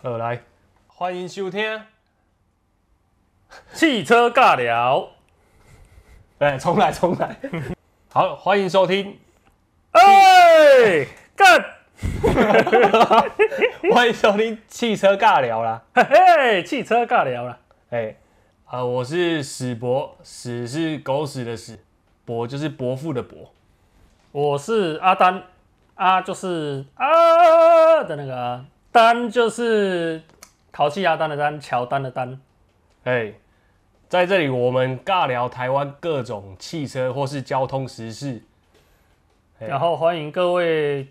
呃，来，欢迎收听。汽车尬聊，哎，重来，重来。好，欢迎收听，哎，干，欢迎收听汽车尬聊啦。嘿嘿，汽车尬聊啦。哎，啊，我是史博，史是狗屎的史，博就是伯父的伯。我是阿丹，阿就是啊的那个阿，丹就是淘气阿丹的丹，乔丹的丹。哎，在这里我们尬聊台湾各种汽车或是交通时事。哎然后欢迎各位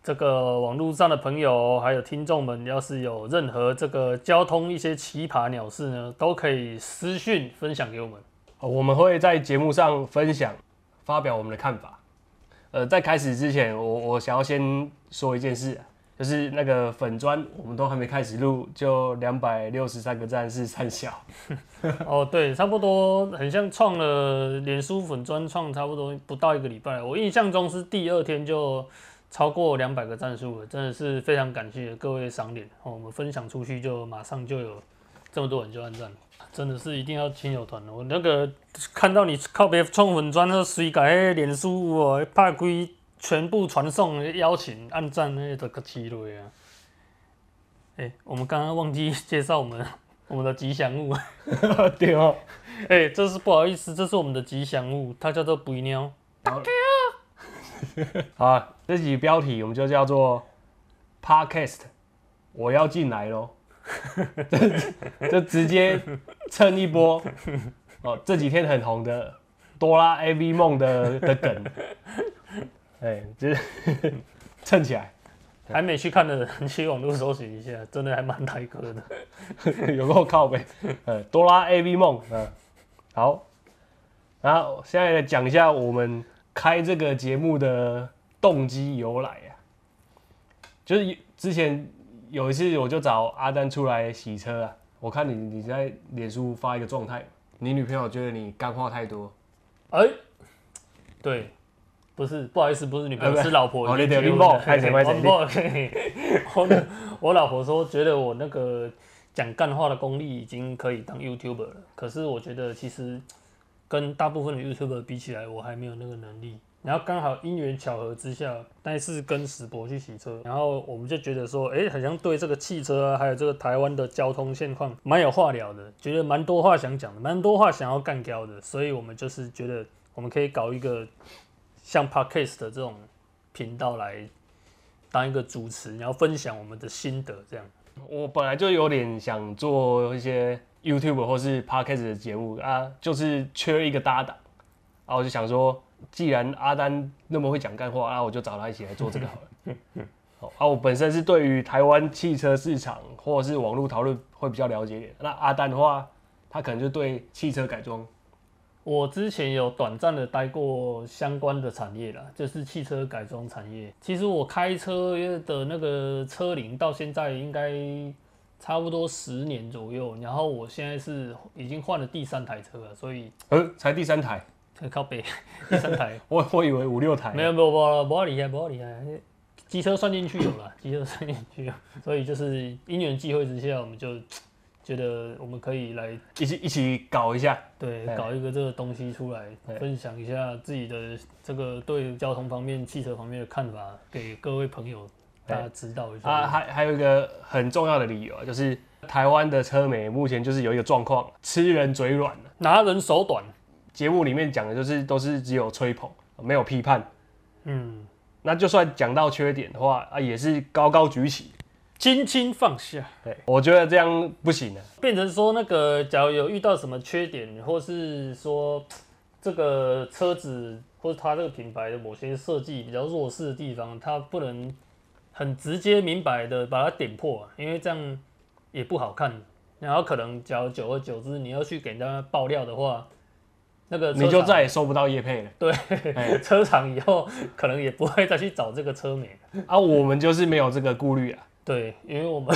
这个网络上的朋友，还有听众们，要是有任何这个交通一些奇葩鸟事呢，都可以私讯分享给我们。我们会在节目上分享、发表我们的看法。呃，在开始之前，我我想要先说一件事、啊，就是那个粉砖，我们都还没开始录，就两百六十三个赞是三小。哦，对，差不多很像创了脸书粉专创差不多不到一个礼拜，我印象中是第二天就超过两百个赞数了，真的是非常感谢各位赏脸哦，我们分享出去就马上就有这么多人就按赞，真的是一定要亲友团。我那个看到你靠别创粉专，那随改脸书哦，拍归全部传送邀请按赞那个个七类啊。哎、我们刚刚忘记介绍我们 我们的吉祥物。对哦，哎、这是不好意思，这是我们的吉祥物，它叫做肥鸟。好啊，这集标题我们就叫做 Podcast，我要进来喽，这就直接蹭一波哦，这几天很红的哆啦 A V 梦的的梗，哎，就是 蹭起来，还没去看的人 去网络搜寻一下，真的还蛮台歌的。有够靠背，呃，哆啦 A V 梦，嗯，好，然后现在来讲一下我们开这个节目的动机由来啊，就是之前有一次我就找阿丹出来洗车啊，我看你你在脸书发一个状态，你女朋友觉得你干话太多，哎、对，不是，不好意思，不是女朋友，是老婆。哦已经结婚你对你抱了拍谁拍谁我我老婆说，觉得我那个讲干话的功力已经可以当 YouTuber 了，可是我觉得其实跟大部分的 YouTuber 比起来，我还没有那个能力。然后刚好因缘巧合之下，那一次跟史博去洗车，然后我们就觉得说，哎、好像对这个汽车啊，还有这个台湾的交通现况蛮有话聊的，觉得蛮多话想讲的，蛮多话想要干掉的，所以我们就是觉得我们可以搞一个像 Podcast 的这种频道来当一个主持，然后分享我们的心得，这样。我本来就有点想做一些 YouTube 或是 Podcast 的节目啊，就是缺一个搭档啊，我就想说，既然阿丹那么会讲干话，那我就找他一起来做这个好了。好啊，我本身是对于台湾汽车市场或者是网络讨论会比较了解一点。那阿丹的话，他可能就对汽车改装，我之前有短暂的待过相关的产业啦，就是汽车改装产业。其实我开车的那个车龄到现在应该差不多十年左右，然后我现在是已经换了第三台车了，所以呃，才第三台，才靠北第三台。我我以为五六台。没有没有没有没有厉害没有厉害，机车算进去有了，机车算进去有，所以就是因缘际会之下，我们就觉得我们可以来一起一起搞一下。哎对搞一个这个东西出来，哎分享一下自己的这个对交通方面、汽车方面的看法，给各位朋友大家知道一下。啊，还还有一个很重要的理由啊，就是台湾的车媒目前就是有一个状况，吃人嘴软了。拿人手短，节目里面讲的就是都是只有吹捧，没有批判。嗯，那就算讲到缺点的话啊，也是高高举起。轻轻放下。对，我觉得这样不行的。啊变成说那个，假如有遇到什么缺点，或是说这个车子或者它这个品牌的某些设计比较弱势的地方，它不能很直接明白的把它点破、啊，因为这样也不好看。然后可能假如久而久之，你要去给人家爆料的话，那个你就再也收不到叶配了。对 哎车厂以后可能也不会再去找这个车媒。啊，我们就是没有这个顾虑啊。对，因为我们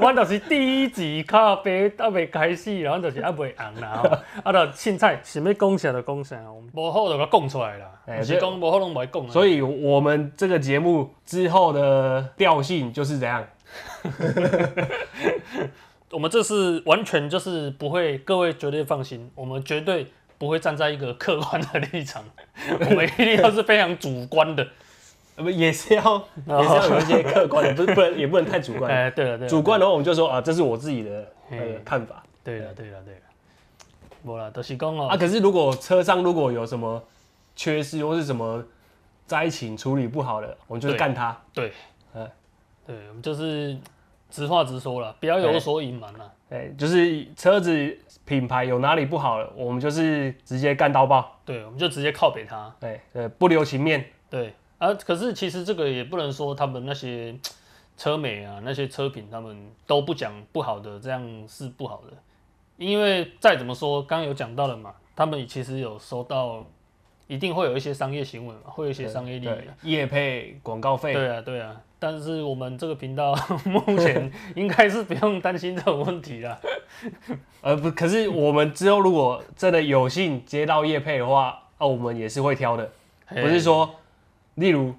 我就是第一集咖啡还未开始，然后就是还未红啦，吼啊，就凊彩想要讲啥就讲啥，无好就甲讲出来啦，哎不是讲无好拢袂讲啊。所以我们这个节目之后的调性就是怎样，我们这是完全就是不会，各位绝对放心，我们绝对不会站在一个客观的立场，我们一定要是非常主观的。也是要也是要有一些客观的，不是不能也不能太主观。哎，对了对了，主观的话，我们就说啊，这是我自己的呃看法对了对了对了，无啦，都、就是讲哦、啊。可是如果车上如果有什么缺失或是什么灾情处理不好的，我们就是干他。对，哎对，我们就是直话直说了，不要有所隐瞒了。哎，就是车子品牌有哪里不好了，我们就是直接干刀爆。对，我们就直接靠北他。对，呃，不留情面。对啊，可是其实这个也不能说他们那些 车美啊，那些车品他们都不讲不好的，这样是不好的。因为再怎么说，刚刚有讲到了嘛，他们其实有收到，一定会有一些商业行为嘛，会有一些商业利益对啊。，业配广告费。对啊，对啊，但是我们这个频道 目前应该是不用担心这种问题啦。呃，不，可是我们之后如果真的有幸接到业配的话，啊，我们也是会挑的，嘿不是说，例如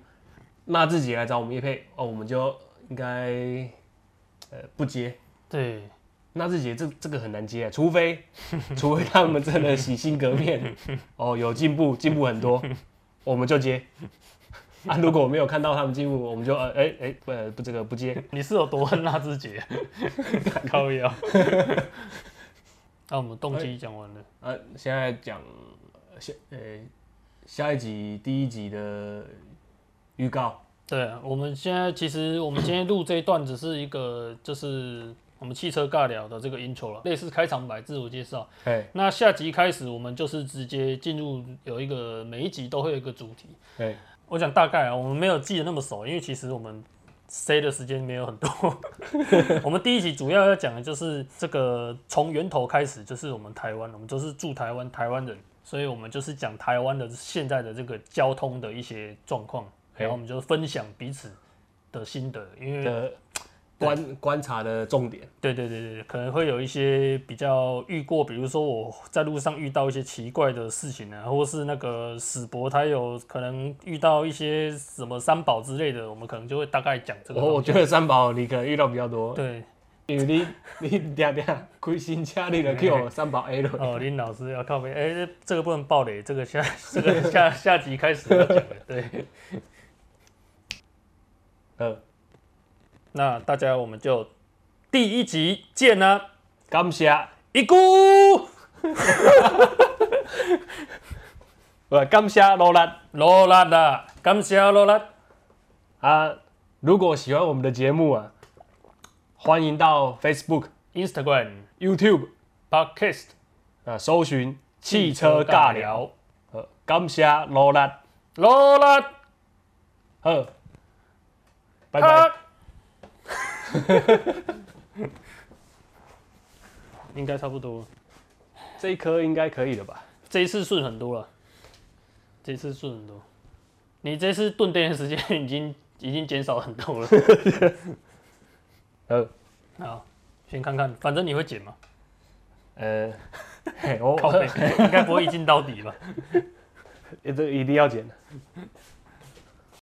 那自己来找我们叶配，哦，我们就应该呃不接。对，那自己这这个很难接啊，除非 除非他们真的洗心革面，哦，有进步，进步很多，我们就接。啊，如果没有看到他们进步，我们就呃哎哎不这个不接。你是有多恨纳智捷？靠腰。那我们动机讲完了。啊，现在讲下呃下一集第一集的预告。对啊，我们现在其实我们今天录这一段只是一个就是我们汽车尬聊的这个 intro 了，类似开场白、自我介绍。哎那下集开始，我们就是直接进入有一个每一集都会有一个主题。哎我讲大概啊，我们没有记得那么熟，因为其实我们 say 的时间没有很多。我们第一集主要要讲的就是这个从源头开始，就是我们台湾，我们都是住台湾台湾人，所以我们就是讲台湾的现在的这个交通的一些状况，然后我们就分享彼此的心得，因为的观观察的重点。对对对对，可能会有一些比较遇过，比如说我在路上遇到一些奇怪的事情啊，或是那个史博他有可能遇到一些什么三宝之类的，我们可能就会大概讲这个。我我觉得三宝你可能遇到比较多，对因为你 你定定开新车，你就叫三宝 A 了。哦，林老师要靠背，哎、这个不能爆雷，这个下 这个下 下集开始要讲了。对，呃，那大家我们就第一集见啦，感谢，一股呃，感谢罗兰罗拉的，感谢罗拉，啊！如果喜欢我们的节目啊，欢迎到 Facebook、Instagram、YouTube Podcast 啊搜寻汽车尬聊。，呃，感谢罗兰，罗拉，好，拜拜。应该差不多了。这一颗应该可以了吧？这一次顺很多了，这一次顺很多。你这次顿电的时间已经已经减少很多了。呃好，先看看，反正你会剪嘛，呃，嘿我靠背，应该不会一镜到底吧？这个一定要剪的。